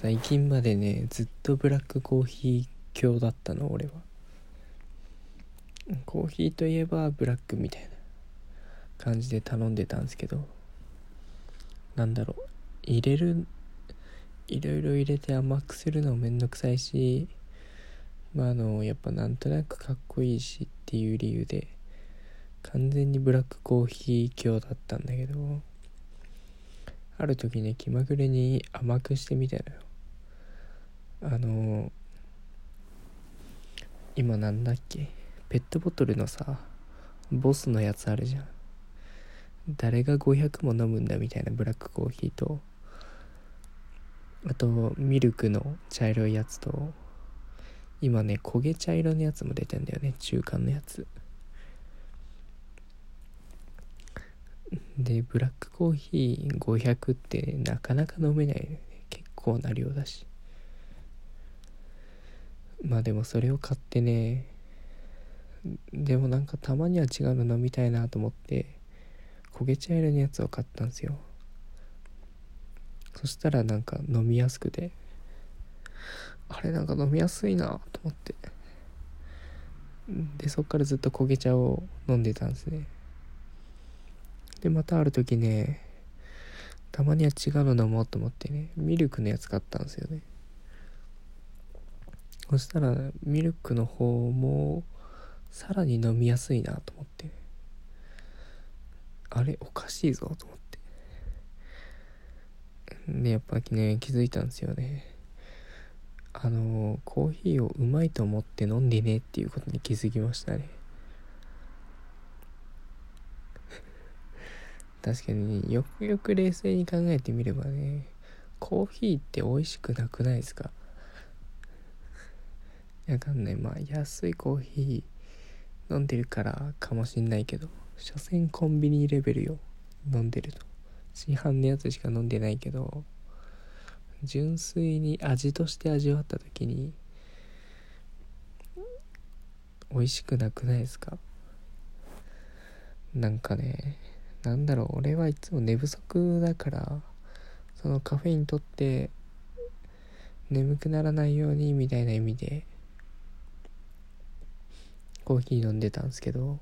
最近までねずっとブラックコーヒー教だったの俺は。コーヒーといえばブラックみたいな感じで頼んでたんですけどなんだろう。入れるいろいろ入れて甘くするのめんどくさいしまああのやっぱなんとなくかっこいいしっていう理由で完全にブラックコーヒー教だったんだけどある時ね気まぐれに甘くしてみたのよ。あの今なんだっけ？ペットボトルのさボスのやつあるじゃん。誰が500も飲むんだみたいなブラックコーヒーとあとミルクの茶色いやつと今ね焦げ茶色のやつも出てんだよね中間のやつ。でブラックコーヒー500ってなかなか飲めないよね。結構な量だし。まあでもそれを買ってねでもなんかたまには違うの飲みたいなと思って焦げ茶色のやつを買ったんですよ。そしたらなんか飲みやすくてあれなんか飲みやすいなと思ってでそっからずっと焦げ茶を飲んでたんですね。でまたある時ねたまには違うの飲もうと思ってねミルクのやつ買ったんですよね。そしたらミルクの方もさらに飲みやすいなと思って。あれおかしいぞと思って。でやっぱね気づいたんですよね。あのコーヒーをうまいと思って飲んでねっていうことに気づきましたね。確かによくよく冷静に考えてみればねコーヒーって美味しくなくないですか？わかんない。まあ安いコーヒー飲んでるからかもしんないけど所詮コンビニレベルよ。飲んでると。市販のやつしか飲んでないけど純粋に味として味わった時に美味しくなくないですか？なんかねなんだろう。俺はいつも寝不足だからそのカフェインとって眠くならないようにみたいな意味でコーヒー飲んでたんですけど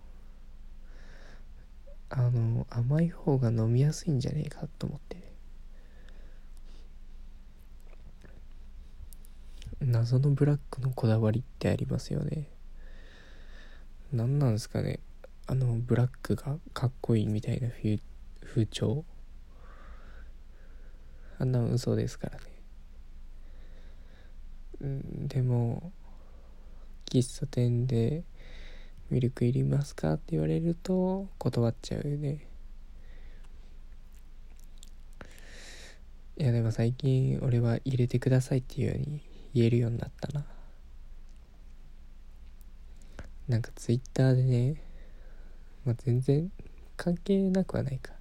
あの甘い方が飲みやすいんじゃねえかと思って。謎のブラックのこだわりってありますよね。何なんですかね。あのブラックがかっこいいみたいな風潮。あんな嘘ですからね。うんでも喫茶店で「ミルクいりますか?」って言われると断っちゃうよね。いやでも最近俺は入れてくださいっていうように言えるようになったな。なんかツイッターでねまあ、全然関係なくはないか。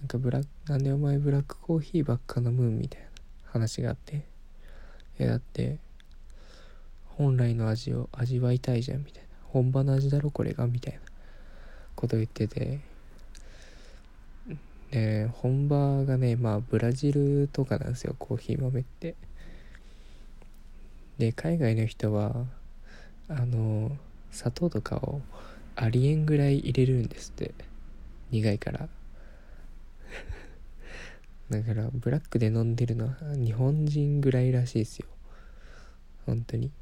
なんかブラなんでお前ブラックコーヒーばっか飲むみたいな話があって。えだって本来の味を味わいたいじゃんみたいな。本場の味だろこれがみたいなこと言ってて。で本場がねまあブラジルとかなんですよコーヒー豆って。で海外の人はあの砂糖とかをありえんぐらい入れるんですって。苦いから。だからブラックで飲んでるのは日本人ぐらいらしいですよ。本当に。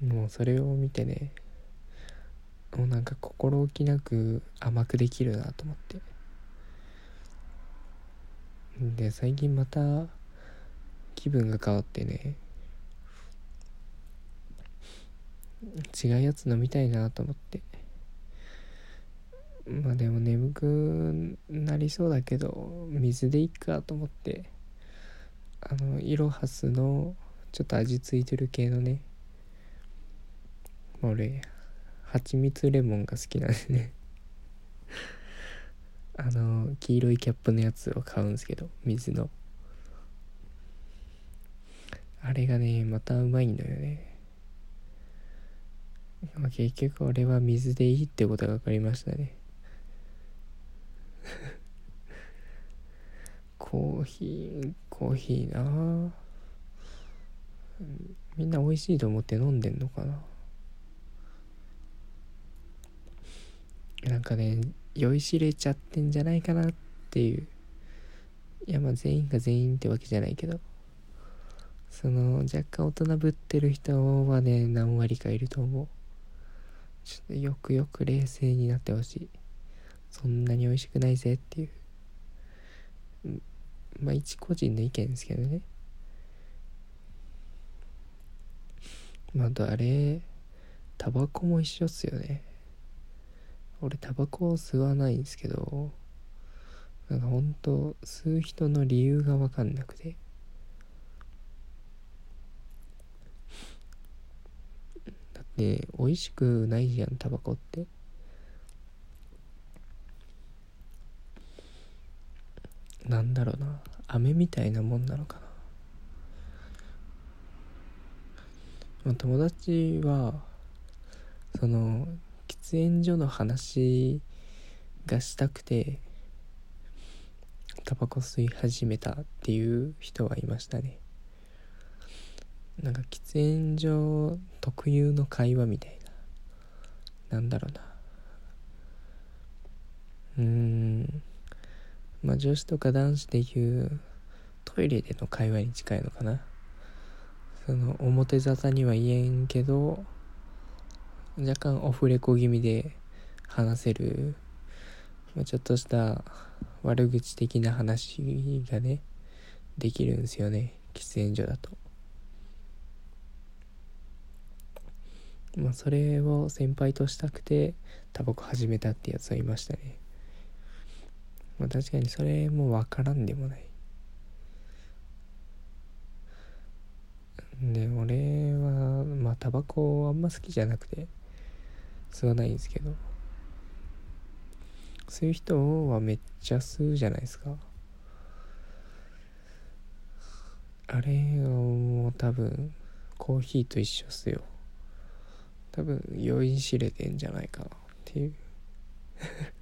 もうそれを見てねもうなんか心置きなく甘くできるなと思って。で最近また気分が変わってね違うやつ飲みたいなと思って。まあでも眠くなりそうだけど水でいっかと思ってあのイロハスのちょっと味付いてる系のね俺蜂蜜レモンが好きなんでね。あの黄色いキャップのやつを買うんですけど水の。あれがねまたうまいんだよね。まあ、結局俺は水でいいってことが分かりましたね。コーヒーコーヒーなみんな美味しいと思って飲んでんのかな。なんかね酔いしれちゃってんじゃないかなっていう。いやまあ全員が全員ってわけじゃないけど。その若干大人ぶってる人はね何割かいると思う。ちょっとよくよく冷静になってほしい。そんなに美味しくないぜっていう。まあ一個人の意見ですけどね。まああとあれタバコも一緒っすよね。俺タバコを吸わないんですけどなんかほんと吸う人の理由が分かんなくて。だって美味しくないじゃんタバコって。なんだろうな。飴みたいなもんなのかな、友達はその喫煙所の話がしたくてタバコ吸い始めたっていう人はいましたね。なんか喫煙所特有の会話みたいな。なんだろうな。うーん。まあ女子とか男子でいうトイレでの会話に近いのかな。その表沙汰には言えんけど若干オフレコ気味で話せる、まあ、ちょっとした悪口的な話がねできるんですよね。喫煙所だと。まあそれを先輩としたくてタバコ始めたってやつはいましたね。まあ確かにそれもわからんでもない。で俺はまあタバコあんま好きじゃなくて。吸わないんですけど。そう人はめっちゃ吸うじゃないですか。あれはもう多分コーヒーと一緒っすよ。多分酔いしれてんじゃないかなっていう。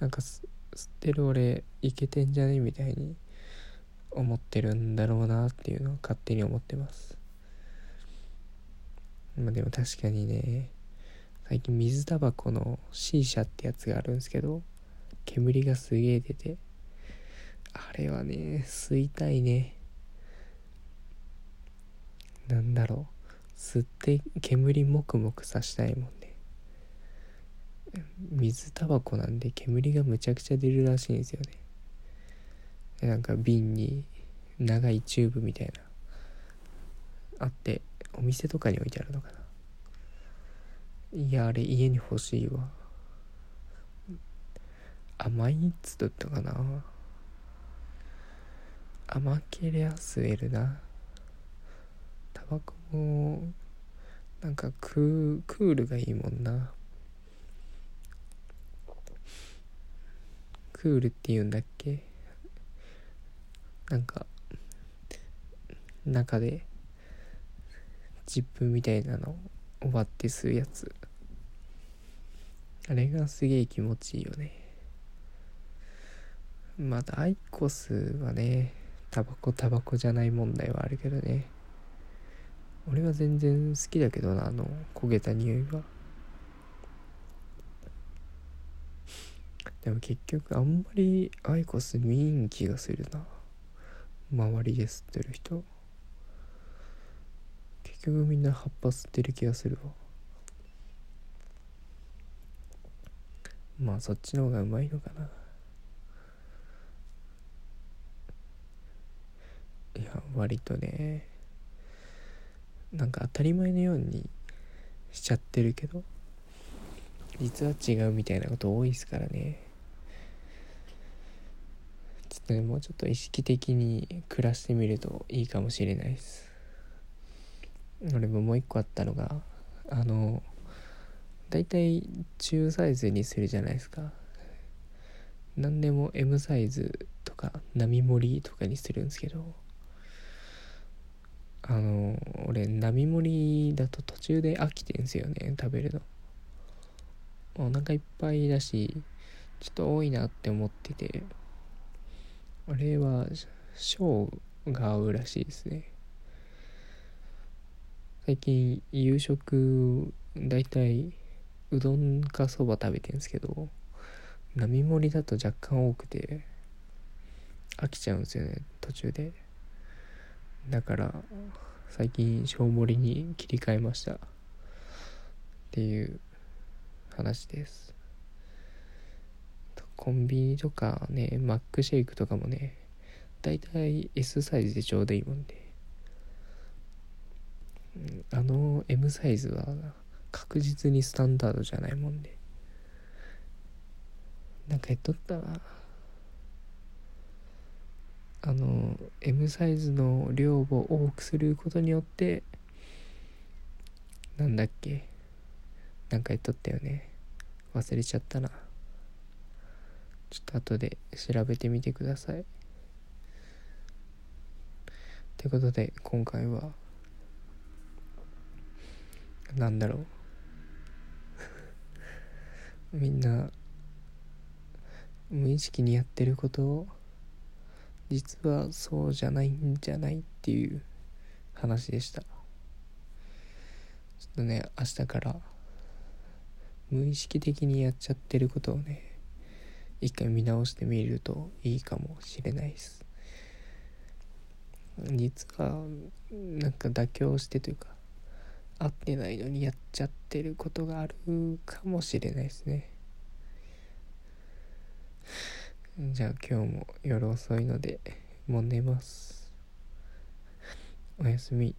なんか吸ってる俺いけてんじゃねみたいに思ってるんだろうなっていうのは勝手に思ってます。まあでも確かにね。最近水タバコの C 社ってやつがあるんですけど煙がすげえ出て。あれはね吸いたいね。なんだろう。吸って煙もくもくさしたいもんね。水タバコなんで煙がむちゃくちゃ出るらしいんですよね。なんか瓶に長いチューブみたいなあって。お店とかに置いてあるのかな。いやあれ家に欲しいわ。甘いっつったかな。甘けりゃ吸えるな。タバコもなんかクールがいいもんな。クールって言うんだっけ？なんか中でジップみたいなの終わって吸うやつ。あれがすげえ気持ちいいよね。またアイコスはねタバコタバコじゃない問題はあるけどね。俺は全然好きだけどなあの焦げた匂いは。でも結局あんまりアイコス見ん気がするな。周りで吸ってる人。局みんな葉っぱ吸ってる気がするわ。まあそっちの方がうまいのかな。いや割とねなんか当たり前のようにしちゃってるけど実は違うみたいなこと多いですからね。ちょっとねもうちょっと意識的に暮らしてみるといいかもしれないです。俺ももう一個あったのがあの大体中サイズにするじゃないですか。何でも M サイズとか並盛りとかにするんですけどあの俺並盛りだと途中で飽きてんすよね食べるの。お腹いっぱいだしちょっと多いなって思っててあれは小が合うらしいですね。最近夕食だいたいうどんかそば食べてんですけど並盛りだと若干多くて飽きちゃうんですよね途中で。だから最近小盛りに切り替えました。っていう話です。コンビニとかねマックシェイクとかもねだいたい S サイズでちょうどいいもんで。あの M サイズは確実にスタンダードじゃないもんで。なんか言っとったなあの M サイズの量を多くすることによってなんだっけなんか言っとったよね。忘れちゃったな。ちょっと後で調べてみてください。ということで今回はなんだろう。みんな無意識にやってることを実はそうじゃないんじゃないっていう話でした。ちょっとね明日から無意識的にやっちゃってることをね一回見直してみるといいかもしれないです。実はなんか妥協してというか合ってないのにやっちゃってることがあるかもしれないですね。じゃあ今日も夜遅いのでもう寝ます。おやすみ。